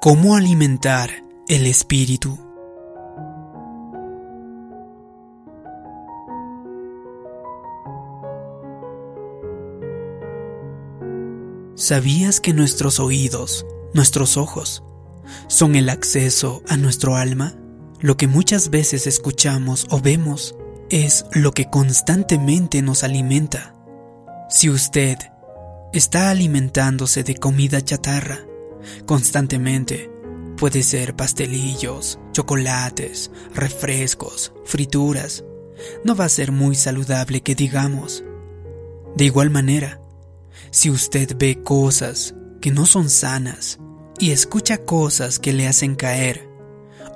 ¿Cómo alimentar el espíritu? ¿Sabías que nuestros oídos, nuestros ojos, son el acceso a nuestro alma? Lo que muchas veces escuchamos o vemos es lo que constantemente nos alimenta. Si usted está alimentándose de comida chatarra constantemente, puede ser pastelillos, chocolates, refrescos, frituras, no va a ser muy saludable que digamos. De igual manera, si usted ve cosas que no son sanas y escucha cosas que le hacen caer,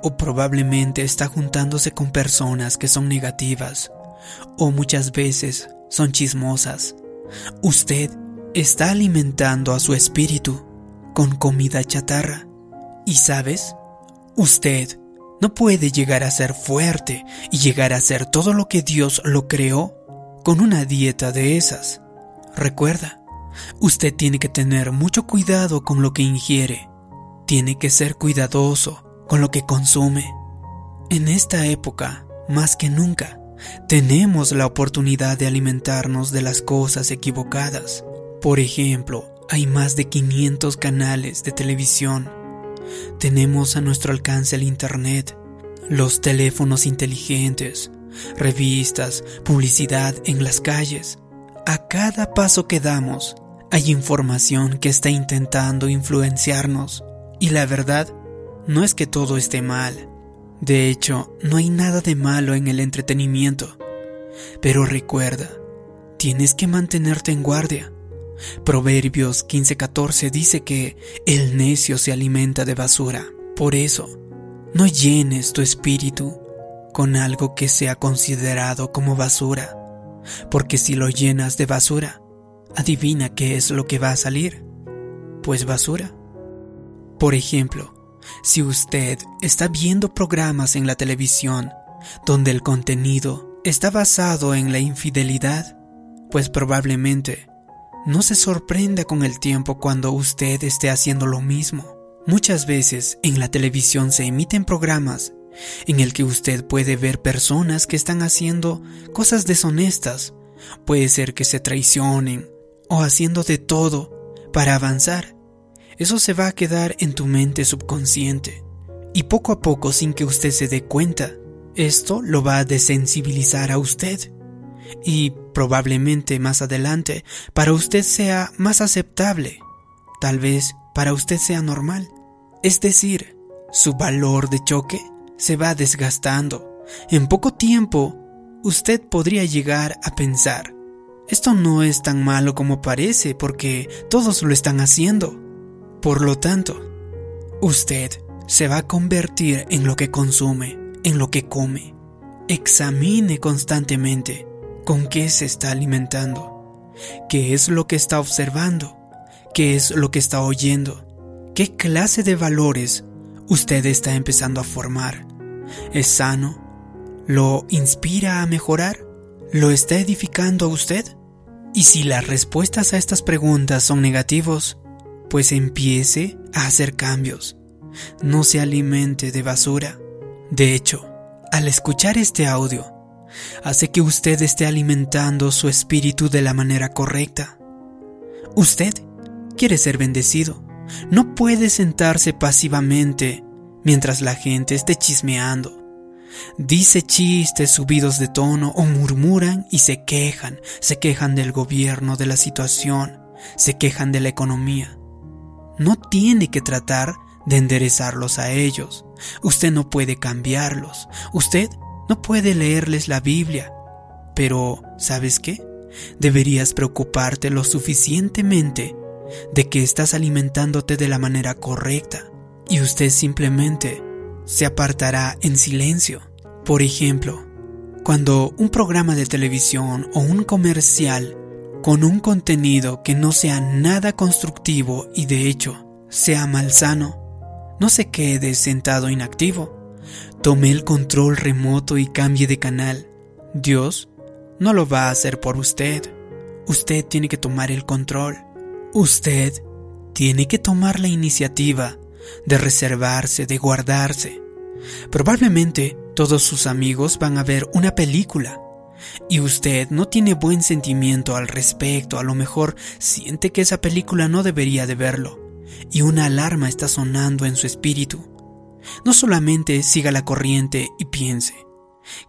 o probablemente está juntándose con personas que son negativas, o muchas veces son chismosas, usted está alimentando a su espíritu con comida chatarra. Y sabes, usted no puede llegar a ser fuerte y llegar a ser todo lo que Dios lo creó con una dieta de esas. Recuerda, Usted tiene que tener mucho cuidado con lo que ingiere. Tiene que ser cuidadoso con lo que consume. En esta época, más que nunca, tenemos la oportunidad de alimentarnos de las cosas equivocadas. Por ejemplo, hay más de 500 canales de televisión. Tenemos a nuestro alcance el Internet, los teléfonos inteligentes, revistas, publicidad en las calles. A cada paso que damos, hay información que está intentando influenciarnos y la verdad no es que todo esté mal. De hecho, no hay nada de malo en el entretenimiento. Pero recuerda, tienes que mantenerte en guardia. Proverbios 15:14 dice que el necio se alimenta de basura. Por eso, no llenes tu espíritu con algo que sea considerado como basura, porque si lo llenas de basura, Adivina qué es lo que va a salir. Pues basura. Por ejemplo, si usted está viendo programas en la televisión donde el contenido está basado en la infidelidad, pues probablemente no se sorprenda con el tiempo cuando usted esté haciendo lo mismo. Muchas veces en la televisión se emiten programas en el que usted puede ver personas que están haciendo cosas deshonestas. Puede ser que se traicionen o haciendo de todo para avanzar, eso se va a quedar en tu mente subconsciente. Y poco a poco, sin que usted se dé cuenta, esto lo va a desensibilizar a usted. Y probablemente más adelante para usted sea más aceptable. Tal vez para usted sea normal. Es decir, su valor de choque se va desgastando. En poco tiempo, usted podría llegar a pensar, esto no es tan malo como parece porque todos lo están haciendo. Por lo tanto, usted se va a convertir en lo que consume, en lo que come. Examine constantemente con qué se está alimentando, qué es lo que está observando, qué es lo que está oyendo, qué clase de valores usted está empezando a formar. ¿Es sano? ¿Lo inspira a mejorar? ¿Lo está edificando a usted? Y si las respuestas a estas preguntas son negativos, pues empiece a hacer cambios. No se alimente de basura. De hecho, al escuchar este audio, hace que usted esté alimentando su espíritu de la manera correcta. Usted quiere ser bendecido. No puede sentarse pasivamente mientras la gente esté chismeando Dice chistes subidos de tono o murmuran y se quejan, se quejan del gobierno, de la situación, se quejan de la economía. No tiene que tratar de enderezarlos a ellos. Usted no puede cambiarlos. Usted no puede leerles la Biblia. Pero, ¿sabes qué? Deberías preocuparte lo suficientemente de que estás alimentándote de la manera correcta y usted simplemente se apartará en silencio. Por ejemplo, cuando un programa de televisión o un comercial con un contenido que no sea nada constructivo y de hecho sea malsano, no se quede sentado inactivo. Tome el control remoto y cambie de canal. Dios no lo va a hacer por usted. Usted tiene que tomar el control. Usted tiene que tomar la iniciativa de reservarse, de guardarse. Probablemente todos sus amigos van a ver una película y usted no tiene buen sentimiento al respecto, a lo mejor siente que esa película no debería de verlo y una alarma está sonando en su espíritu. No solamente siga la corriente y piense.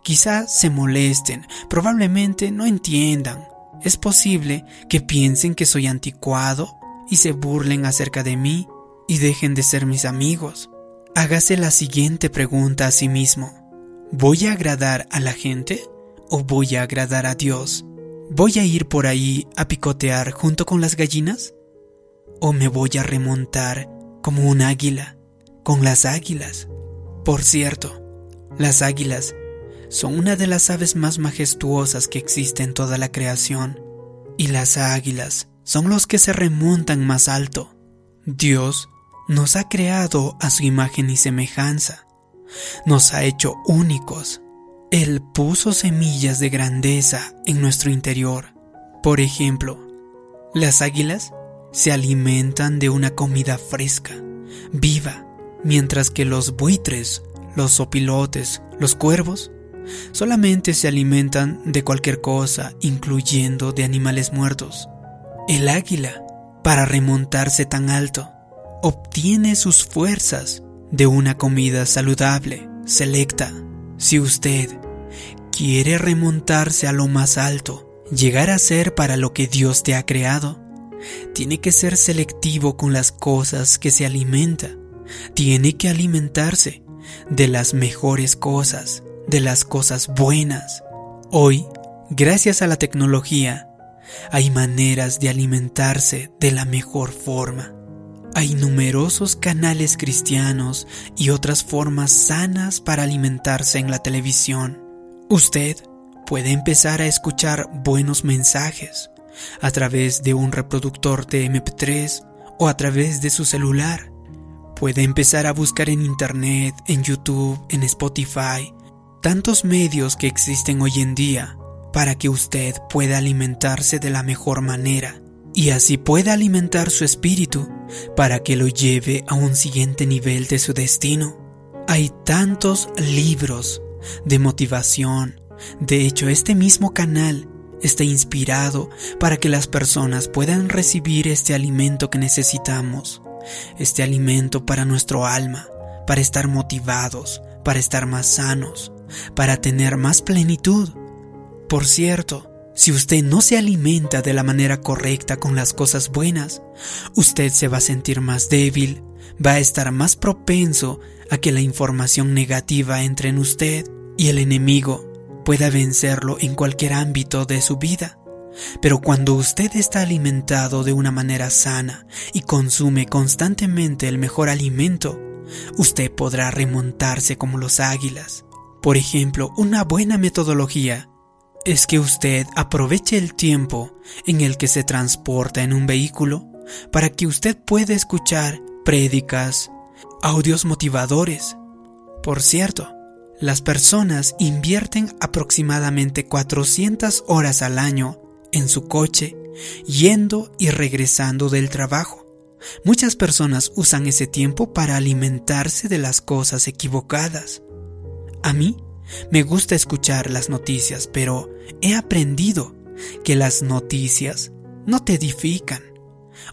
Quizá se molesten, probablemente no entiendan. Es posible que piensen que soy anticuado y se burlen acerca de mí y dejen de ser mis amigos. Hágase la siguiente pregunta a sí mismo. ¿Voy a agradar a la gente o voy a agradar a Dios? ¿Voy a ir por ahí a picotear junto con las gallinas? ¿O me voy a remontar como un águila con las águilas? Por cierto, las águilas son una de las aves más majestuosas que existe en toda la creación, y las águilas son los que se remontan más alto. Dios nos ha creado a su imagen y semejanza, nos ha hecho únicos. Él puso semillas de grandeza en nuestro interior. Por ejemplo, las águilas se alimentan de una comida fresca, viva, mientras que los buitres, los opilotes, los cuervos, solamente se alimentan de cualquier cosa, incluyendo de animales muertos. El águila, para remontarse tan alto, obtiene sus fuerzas de una comida saludable, selecta. Si usted quiere remontarse a lo más alto, llegar a ser para lo que Dios te ha creado, tiene que ser selectivo con las cosas que se alimenta. Tiene que alimentarse de las mejores cosas, de las cosas buenas. Hoy, gracias a la tecnología, hay maneras de alimentarse de la mejor forma. Hay numerosos canales cristianos y otras formas sanas para alimentarse en la televisión. Usted puede empezar a escuchar buenos mensajes a través de un reproductor de MP3 o a través de su celular. Puede empezar a buscar en Internet, en YouTube, en Spotify, tantos medios que existen hoy en día para que usted pueda alimentarse de la mejor manera y así pueda alimentar su espíritu para que lo lleve a un siguiente nivel de su destino. Hay tantos libros de motivación. De hecho, este mismo canal está inspirado para que las personas puedan recibir este alimento que necesitamos, este alimento para nuestro alma, para estar motivados, para estar más sanos, para tener más plenitud. Por cierto, si usted no se alimenta de la manera correcta con las cosas buenas, usted se va a sentir más débil, va a estar más propenso a que la información negativa entre en usted y el enemigo pueda vencerlo en cualquier ámbito de su vida. Pero cuando usted está alimentado de una manera sana y consume constantemente el mejor alimento, usted podrá remontarse como los águilas. Por ejemplo, una buena metodología es que usted aproveche el tiempo en el que se transporta en un vehículo para que usted pueda escuchar prédicas, audios motivadores. Por cierto, las personas invierten aproximadamente 400 horas al año en su coche yendo y regresando del trabajo. Muchas personas usan ese tiempo para alimentarse de las cosas equivocadas. A mí me gusta escuchar las noticias, pero he aprendido que las noticias no te edifican.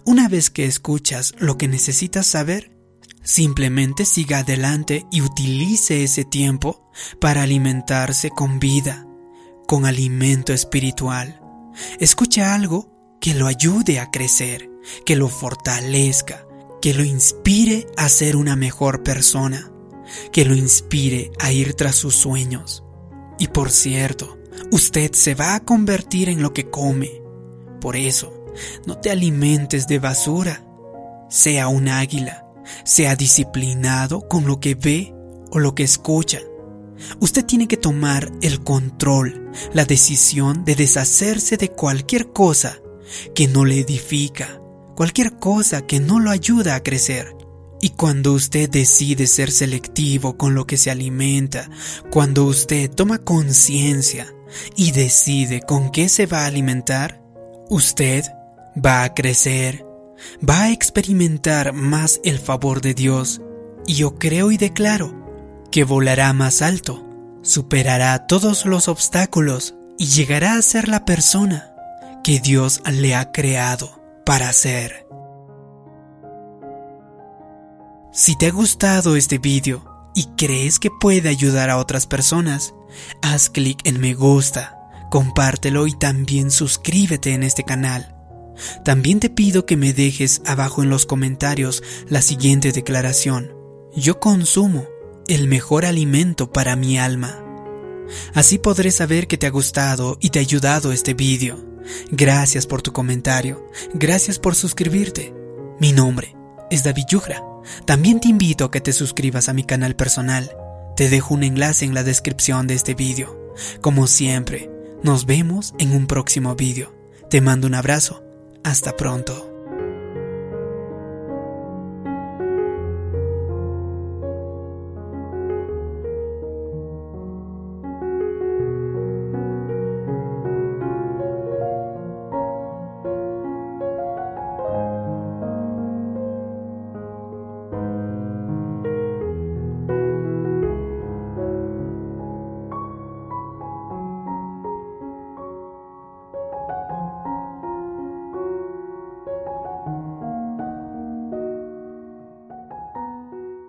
Una vez que escuchas lo que necesitas saber, simplemente siga adelante y utilice ese tiempo para alimentarse con vida, con alimento espiritual. Escucha algo que lo ayude a crecer, que lo fortalezca, que lo inspire a ser una mejor persona que lo inspire a ir tras sus sueños. Y por cierto, usted se va a convertir en lo que come. Por eso, no te alimentes de basura. Sea un águila, sea disciplinado con lo que ve o lo que escucha. Usted tiene que tomar el control, la decisión de deshacerse de cualquier cosa que no le edifica, cualquier cosa que no lo ayuda a crecer. Y cuando usted decide ser selectivo con lo que se alimenta, cuando usted toma conciencia y decide con qué se va a alimentar, usted va a crecer, va a experimentar más el favor de Dios y yo creo y declaro que volará más alto, superará todos los obstáculos y llegará a ser la persona que Dios le ha creado para ser. Si te ha gustado este vídeo y crees que puede ayudar a otras personas, haz clic en me gusta, compártelo y también suscríbete en este canal. También te pido que me dejes abajo en los comentarios la siguiente declaración. Yo consumo el mejor alimento para mi alma. Así podré saber que te ha gustado y te ha ayudado este vídeo. Gracias por tu comentario. Gracias por suscribirte. Mi nombre es David Yugra. También te invito a que te suscribas a mi canal personal. Te dejo un enlace en la descripción de este vídeo. Como siempre, nos vemos en un próximo vídeo. Te mando un abrazo. Hasta pronto.